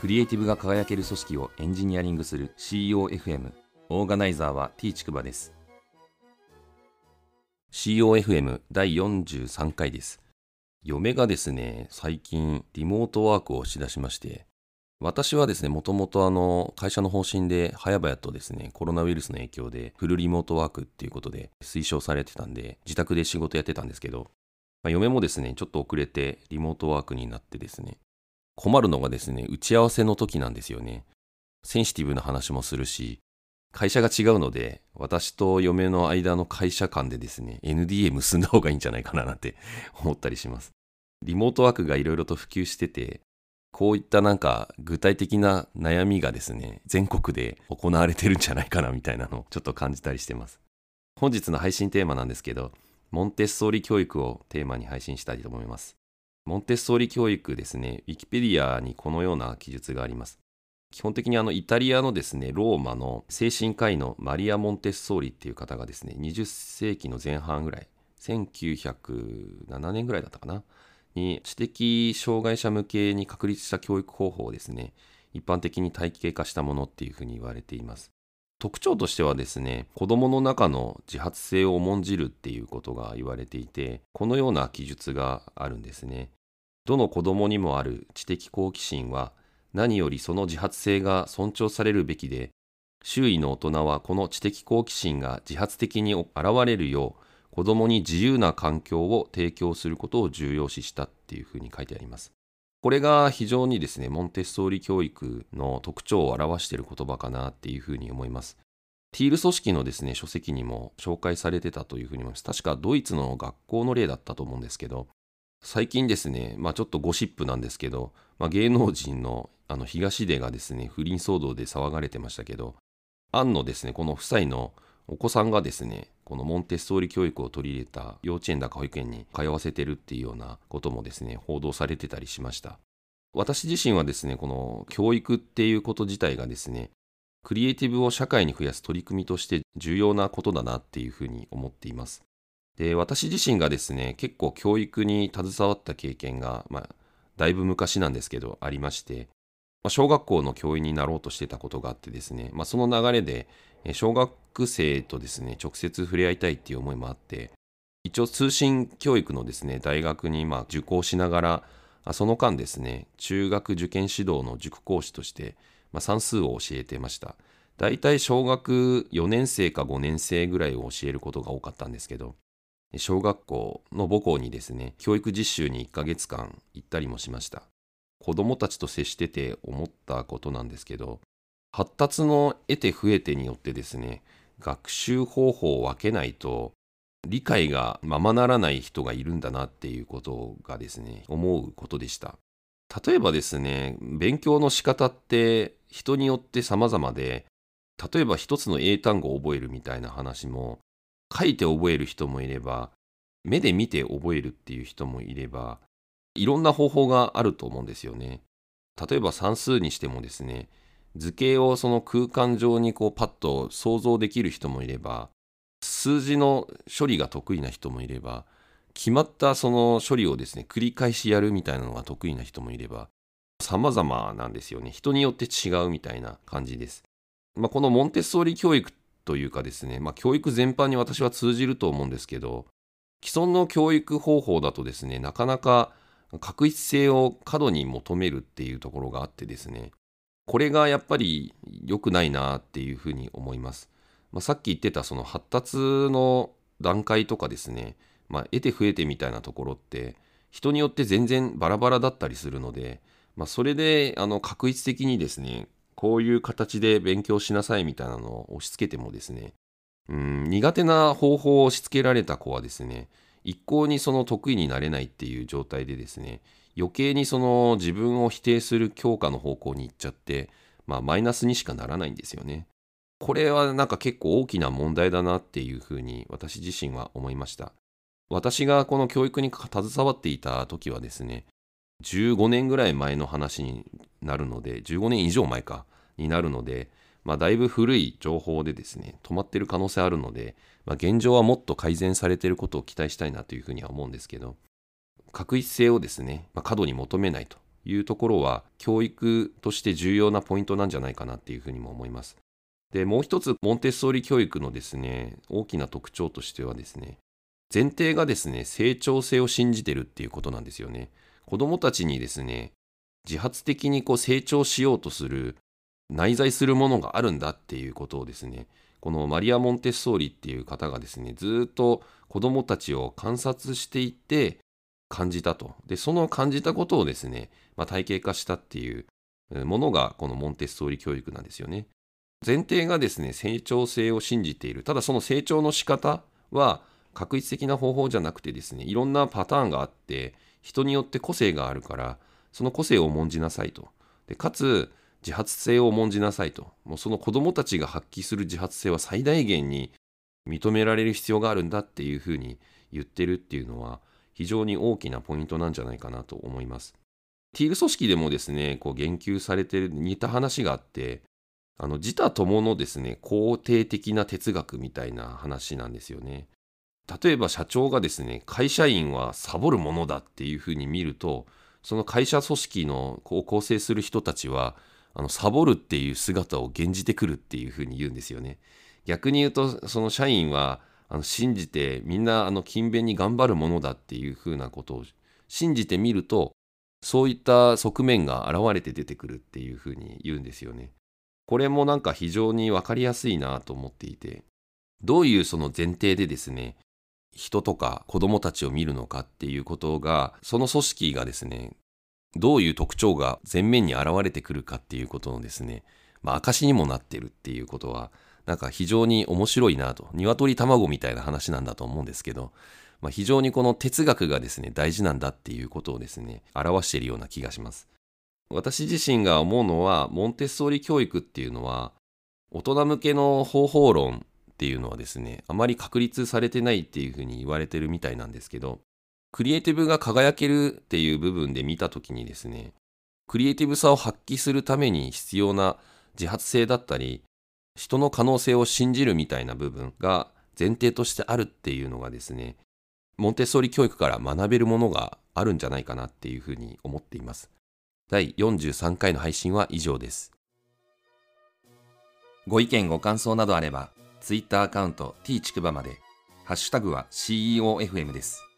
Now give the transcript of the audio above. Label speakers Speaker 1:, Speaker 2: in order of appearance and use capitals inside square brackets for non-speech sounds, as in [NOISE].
Speaker 1: クリエイティブが輝ける組織をエンジニアリングする COFM オーガナイザーは T ちくばです COFM 第43回です。嫁がですね、最近リモートワークをしだしまして、私はですね、もともとあの、会社の方針で早々とですね、コロナウイルスの影響でフルリモートワークっていうことで推奨されてたんで、自宅で仕事やってたんですけど、まあ、嫁もですね、ちょっと遅れてリモートワークになってですね、困るのがですね、打ち合わせの時なんですよね。センシティブな話もするし、会社が違うので、私と嫁の間の会社間でですね、NDA 結んだ方がいいんじゃないかななんて [LAUGHS] 思ったりします。リモートワークがいろいろと普及してて、こういったなんか具体的な悩みがですね、全国で行われてるんじゃないかなみたいなのを [LAUGHS] ちょっと感じたりしてます。本日の配信テーマなんですけど、モンテッソーリ教育をテーマに配信したいと思います。モンテッソーリ教育ですね、ウィキペディアにこのような記述があります。基本的にあのイタリアのですね、ローマの精神科医のマリア・モンテッソーリっていう方がですね、20世紀の前半ぐらい、1907年ぐらいだったかな、に知的障害者向けに確立した教育方法をですね、一般的に体系化したものっていうふうに言われています。特徴としてはですね、子供の中の自発性を重んじるっていうことが言われていて、このような記述があるんですね。どの子供にもある知的好奇心は何よりその自発性が尊重されるべきで、周囲の大人はこの知的好奇心が自発的に現れるよう、子供に自由な環境を提供することを重要視したっていうふうに書いてあります。これが非常にですね、モンテッソーリ教育の特徴を表している言葉かなっていうふうに思います。ティール組織のですね、書籍にも紹介されてたというふうに思います。確かドイツの学校の例だったと思うんですけど、最近ですね、まあちょっとゴシップなんですけど、まあ、芸能人のあの東出がですね、不倫騒動で騒がれてましたけど、アンのですね、この夫妻のお子さんがですね、このモンテッソーリ教育を取り入れた幼稚園だか保育園に通わせてるっていうようなこともですね、報道されてたりしました。私自身はですね、この教育っていうこと自体がですね、クリエイティブを社会に増やす取り組みとして重要なことだなっていうふうに思っています。で、私自身がですね、結構教育に携わった経験が、まあ、だいぶ昔なんですけど、ありまして、まあ、小学校の教員になろうとしてたことがあってですね、まあ、その流れで、小学生とですね、直接触れ合いたいっていう思いもあって、一応通信教育のですね、大学にま受講しながら、その間ですね、中学受験指導の塾講師として、まあ、算数を教えてました。大体小学4年生か5年生ぐらいを教えることが多かったんですけど、小学校の母校にですね、教育実習に1ヶ月間行ったりもしました。子供たちと接してて思ったことなんですけど、発達の得て増えてによってですね、学習方法を分けないと、理解がままならない人がいるんだなっていうことがですね、思うことでした。例えばですね、勉強の仕方って人によって様々で、例えば一つの英単語を覚えるみたいな話も、書いて覚える人もいれば、目で見て覚えるっていう人もいれば、いろんな方法があると思うんですよね。例えば算数にしてもですね、図形をその空間上にこうパッと想像できる人もいれば、数字の処理が得意な人もいれば、決まったその処理をですね、繰り返しやるみたいなのが得意な人もいれば、様々なんですよね。人によって違うみたいな感じです。まあ、このモンテッソーリ教育というかですね、まあ、教育全般に私は通じると思うんですけど、既存の教育方法だとですね、なかなか確一性を過度に求めるっていうところがあってですね、これがやっぱり良くないなっていうふうに思います。まあ、さっき言ってたその発達の段階とかですね、まあ、得て増えてみたいなところって人によって全然バラバラだったりするので、まあ、それであの確一的にですねこういう形で勉強しなさいみたいなのを押し付けてもですね、うん、苦手な方法を押し付けられた子はですね、一向にその得意になれないっていう状態でですね、余計にその自分を否定する強化の方向に行っちゃって、まあマイナスにしかならないんですよね。これはなんか結構大きな問題だなっていうふうに私自身は思いました。私がこの教育に携わっていた時はですね、15年ぐらい前の話になるので、15年以上前か、になるので、まあ、だいぶ古い情報でですね、止まってる可能性あるので、まあ、現状はもっと改善されてることを期待したいなというふうには思うんですけど、確一性をですね、まあ、過度に求めないというところは教育として重要なポイントなんじゃないかなっていうふうにも思います。でもう一つモンテッソーリ教育のですね大きな特徴としてはですね前提がですね成長性を信じてるっていうことなんですよね。子どもたちにですね自発的にこう成長しようとする内在するものがあるんだっていうことをですねこのマリア・モンテッソーリっていう方がですねずっと子どもたちを観察していって感じたと。でその感じたことをですね、まあ、体系化したっていうものがこのモンテッソーリ教育なんですよね。前提がですね成長性を信じている。ただその成長の仕方は確一的な方法じゃなくてですねいろんなパターンがあって人によって個性があるからその個性を重んじなさいとでかつ自発性を重んじなさいともうその子どもたちが発揮する自発性は最大限に認められる必要があるんだっていうふうに言ってるっていうのは非常に大きなポイントなんじゃないかなと思います。ティール組織でもですねこう言及されてる似た話があってあの自他共のですね肯定的な哲学みたいな話なんですよね。例えば社長がですね会社員はサボるものだっていうふうに見るとその会社組織のこう構成する人たちはあのサボるっていう姿を現じてくるっていうふうに言うんですよね。逆に言うとその社員はあの信じてみんなあの勤勉に頑張るものだっていうふうなことを信じてみるとそういった側面が現れて出てくるっていうふうに言うんですよね。これもなんか非常に分かりやすいなと思っていてどういうその前提でですね人とか子供たちを見るのかっていうことがその組織がですねどういう特徴が前面に現れてくるかっていうことのですね、まあ、証にもなってるっていうことは、なんか非常に面白いなと、鶏卵みたいな話なんだと思うんですけど、まあ、非常にこの哲学がですね、大事なんだっていうことをですね、表しているような気がします。私自身が思うのは、モンテッソーリ教育っていうのは、大人向けの方法論っていうのはですね、あまり確立されてないっていうふうに言われてるみたいなんですけど、クリエイティブが輝けるっていう部分で見たときにですね、クリエイティブさを発揮するために必要な自発性だったり、人の可能性を信じるみたいな部分が前提としてあるっていうのがですね、モンテッソーリ教育から学べるものがあるんじゃないかなっていうふうに思っています。第43回の配信は以上です。ご意見ご感想などあれば、Twitter アカウント t ちくばまで、ハッシュタグは CEOFM です。